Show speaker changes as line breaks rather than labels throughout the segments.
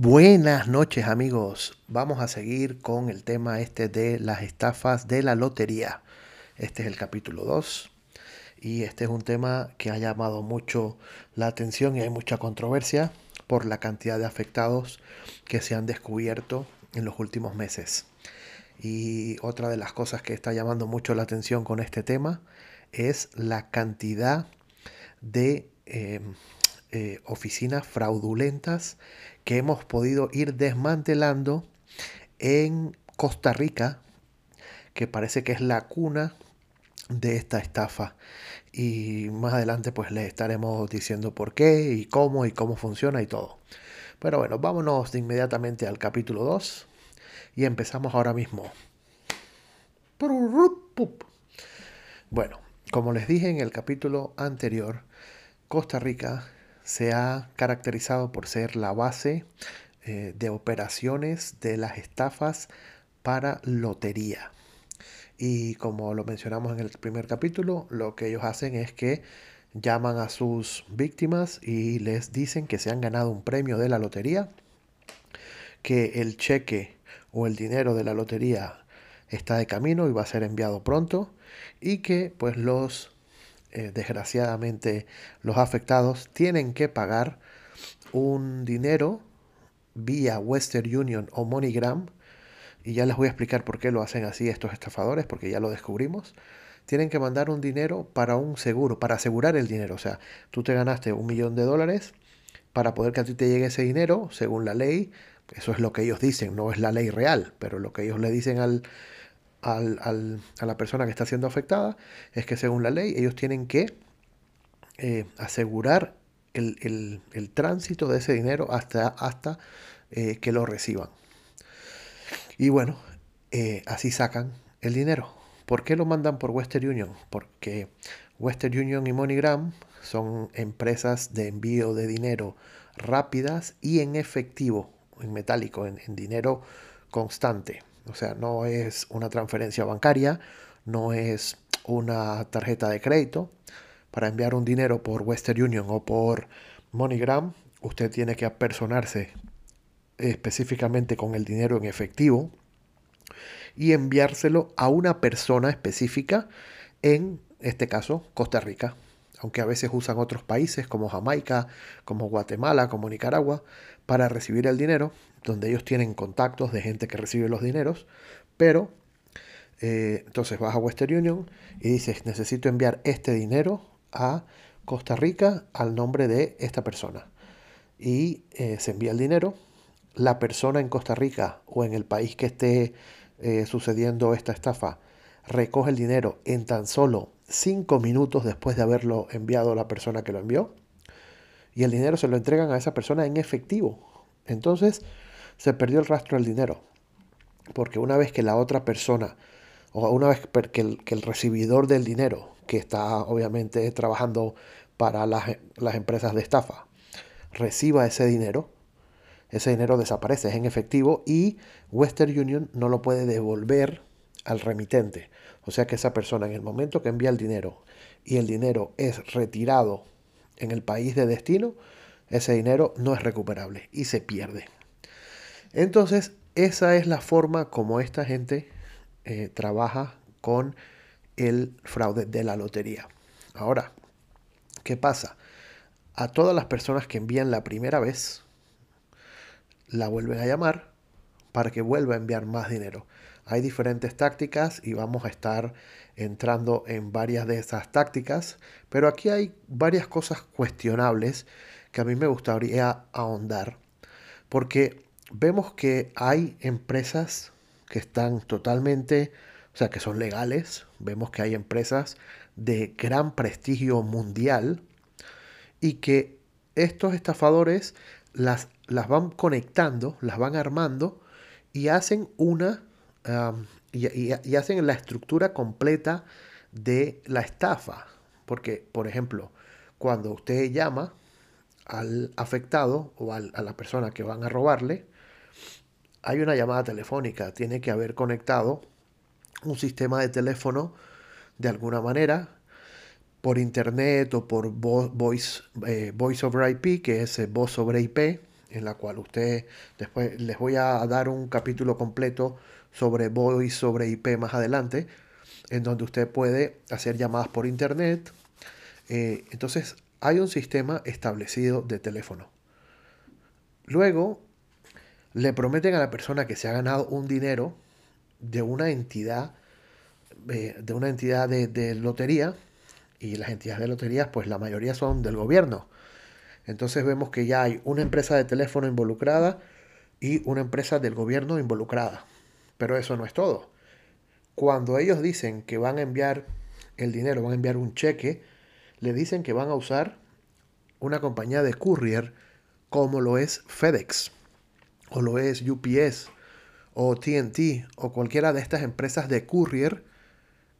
Buenas noches amigos, vamos a seguir con el tema este de las estafas de la lotería. Este es el capítulo 2 y este es un tema que ha llamado mucho la atención y hay mucha controversia por la cantidad de afectados que se han descubierto en los últimos meses. Y otra de las cosas que está llamando mucho la atención con este tema es la cantidad de eh, eh, oficinas fraudulentas que hemos podido ir desmantelando en Costa Rica, que parece que es la cuna de esta estafa. Y más adelante pues les estaremos diciendo por qué y cómo y cómo funciona y todo. Pero bueno, vámonos inmediatamente al capítulo 2 y empezamos ahora mismo. Bueno, como les dije en el capítulo anterior, Costa Rica se ha caracterizado por ser la base eh, de operaciones de las estafas para lotería. Y como lo mencionamos en el primer capítulo, lo que ellos hacen es que llaman a sus víctimas y les dicen que se han ganado un premio de la lotería, que el cheque o el dinero de la lotería está de camino y va a ser enviado pronto y que pues los eh, desgraciadamente los afectados tienen que pagar un dinero vía Western Union o MoneyGram, y ya les voy a explicar por qué lo hacen así estos estafadores, porque ya lo descubrimos. Tienen que mandar un dinero para un seguro, para asegurar el dinero. O sea, tú te ganaste un millón de dólares, para poder que a ti te llegue ese dinero, según la ley, eso es lo que ellos dicen, no es la ley real, pero lo que ellos le dicen al, a la persona que está siendo afectada es que según la ley ellos tienen que eh, asegurar el, tránsito de ese dinero hasta, eh, que lo reciban. Y bueno, eh, así sacan el dinero. ¿Por qué lo mandan por Western Union? Porque Western Union y MoneyGram son empresas de envío de dinero rápidas y en efectivo, en metálico, en dinero constante. O sea, no es una transferencia bancaria, no es una tarjeta de crédito. Para enviar un dinero por Western Union o por MoneyGram, usted tiene que apersonarse específicamente con el dinero en efectivo y enviárselo a una persona específica, en este caso Costa Rica, aunque a veces usan otros países como Jamaica, como Guatemala, como Nicaragua, para recibir el dinero, donde ellos tienen contactos de gente que recibe los dineros, pero eh, entonces vas a Western Union y dices, necesito enviar este dinero a Costa Rica al nombre de esta persona. Y eh, se envía el dinero. La persona en Costa Rica o en el país que esté eh, sucediendo esta estafa recoge el dinero en tan solo cinco minutos después de haberlo enviado a la persona que lo envió. Y el dinero se lo entregan a esa persona en efectivo. Entonces, se perdió el rastro del dinero. Porque una vez que la otra persona, o una vez que el, recibidor del dinero, que está obviamente trabajando para las, las empresas de estafa, reciba ese dinero, ese dinero desaparece, es en efectivo y Western Union no lo puede devolver al remitente. O sea que esa persona en el momento que envía el dinero y el dinero es retirado en el país de destino, ese dinero no es recuperable y se pierde. Entonces, esa es la forma como esta gente eh, trabaja con el fraude de la lotería. Ahora, ¿qué pasa? A todas las personas que envían la primera vez, la vuelven a llamar para que vuelva a enviar más dinero. Hay diferentes tácticas y vamos a estar entrando en varias de esas tácticas, pero aquí hay varias cosas cuestionables que a mí me gustaría ahondar, porque vemos que hay empresas que están totalmente, o sea, que son legales, vemos que hay empresas de gran prestigio mundial y que estos estafadores las, las van conectando, las van armando y hacen una, y, hacen la estructura completa de la estafa. Porque, por ejemplo, cuando usted llama al afectado o a la persona que van a robarle, hay una llamada telefónica, tiene que haber conectado un sistema de teléfono de alguna manera por internet o por voice, eh, voice over IP, que es voz sobre IP, en la cual usted, después les voy a dar un capítulo completo sobre voice, sobre IP más adelante, en donde usted puede hacer llamadas por internet. Eh, entonces, hay un sistema establecido de teléfono. Luego, le prometen a la persona que se ha ganado un dinero de una entidad, eh, de una entidad de, de lotería, y las entidades de loterías, pues la mayoría son del gobierno. Entonces vemos que ya hay una empresa de teléfono involucrada y una empresa del gobierno involucrada. Pero eso no es todo. Cuando ellos dicen que van a enviar el dinero, van a enviar un cheque, le dicen que van a usar una compañía de courier como lo es FedEx o lo es UPS o TNT o cualquiera de estas empresas de courier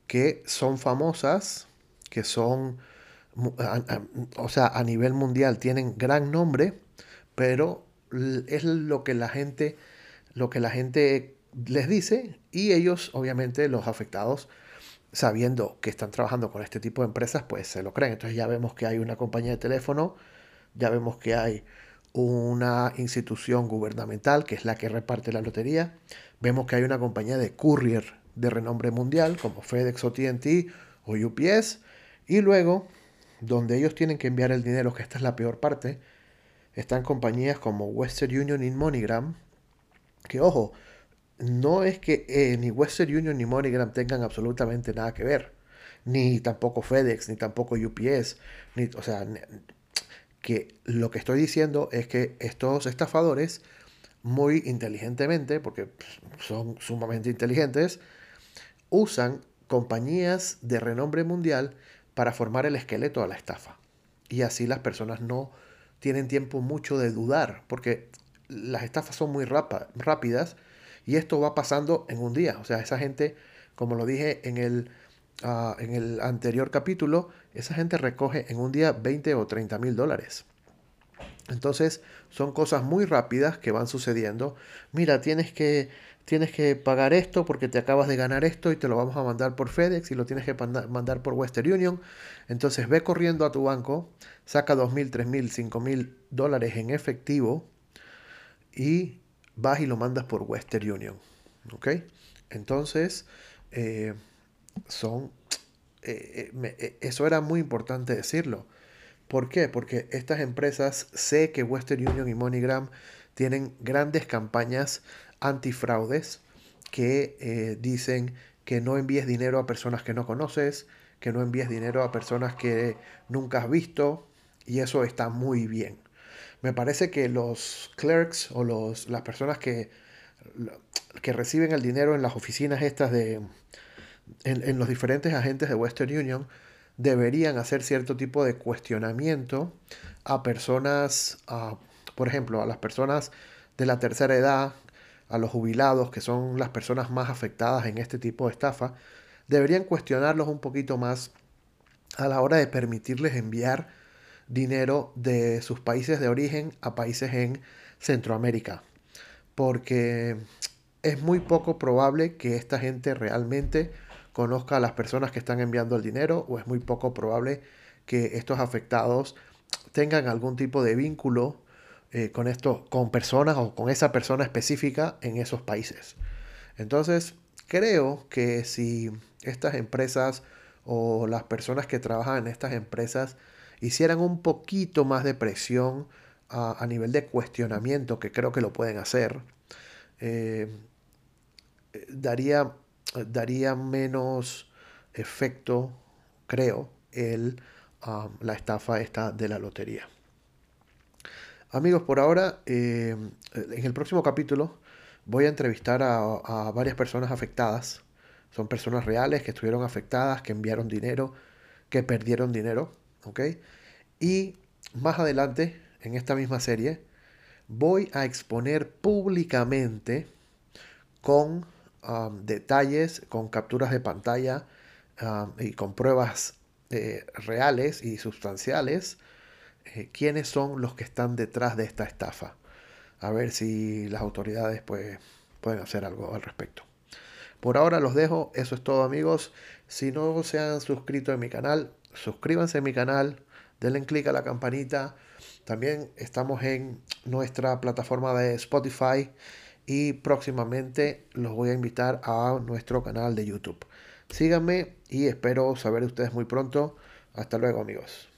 que son famosas, que son o sea, a nivel mundial tienen gran nombre, pero es lo que la gente, lo que la gente les dice y ellos, obviamente, los afectados, sabiendo que están trabajando con este tipo de empresas, pues se lo creen. Entonces ya vemos que hay una compañía de teléfono, ya vemos que hay una institución gubernamental que es la que reparte la lotería, vemos que hay una compañía de courier de renombre mundial como FedEx o TNT o UPS y luego donde ellos tienen que enviar el dinero, que esta es la peor parte, están compañías como Western Union y MoneyGram, que ojo, no es que eh, ni Western Union ni MoneyGram tengan absolutamente nada que ver, ni tampoco FedEx, ni tampoco UPS, ni, o sea, que lo que estoy diciendo es que estos estafadores, muy inteligentemente, porque son sumamente inteligentes, usan compañías de renombre mundial para formar el esqueleto a la estafa. Y así las personas no tienen tiempo mucho de dudar, porque las estafas son muy rápidas y esto va pasando en un día. O sea, esa gente, como lo dije en el, ah, en el anterior capítulo, esa gente recoge en un día 20 o 30 mil dólares. Entonces son cosas muy rápidas que van sucediendo. Mira, tienes que tienes que pagar esto porque te acabas de ganar esto y te lo vamos a mandar por FedEx y lo tienes que mandar por Western Union. Entonces ve corriendo a tu banco, saca 2.000, 3.000, 5.000 dólares en efectivo y vas y lo mandas por Western Union. ¿Ok? Entonces, eh, son... Eh, eh, eso era muy importante decirlo. ¿Por qué? Porque estas empresas, sé que Western Union y MoneyGram tienen grandes campañas antifraudes que dicen que no envíes dinero a personas que no conoces, que no envíes dinero a personas que nunca has visto, y eso está muy bien. Me parece que los clerks o los, las personas que, que reciben el dinero en las oficinas estas de, en, los diferentes agentes de Western Union, deberían hacer cierto tipo de cuestionamiento a personas, por ejemplo, a las personas de la tercera edad a los jubilados, que son las personas más afectadas en este tipo de estafa, deberían cuestionarlos un poquito más a la hora de permitirles enviar dinero de sus países de origen a países en Centroamérica. Porque es muy poco probable que esta gente realmente conozca a las personas que están enviando el dinero o es muy poco probable que estos afectados tengan algún tipo de vínculo eh, con esto, con personas o con esa persona específica en esos países. Entonces, creo que si estas empresas o las personas que trabajan en estas empresas hicieran un poquito más de presión a, nivel de cuestionamiento, que creo que lo pueden hacer, eh, daría, daría menos efecto, creo, el, um, la estafa esta de la lotería. Amigos, por ahora, eh, en el próximo capítulo voy a entrevistar a, varias personas afectadas. Son personas reales que estuvieron afectadas, que enviaron dinero, que perdieron dinero. ¿Ok? Y más adelante, en esta misma serie, voy a exponer públicamente con um, detalles, con capturas de pantalla um, y con pruebas eh, reales y sustanciales eh, quiénes son los que están detrás de esta estafa. A ver si las autoridades pues, pueden hacer algo al respecto. Por ahora los dejo, eso es todo amigos. Si no se han suscrito en mi canal, suscríbanse a mi canal, denle clic a la campanita. También estamos en nuestra plataforma de Spotify y próximamente los voy a invitar a nuestro canal de YouTube. Síganme y espero saber de ustedes muy pronto. Hasta luego amigos.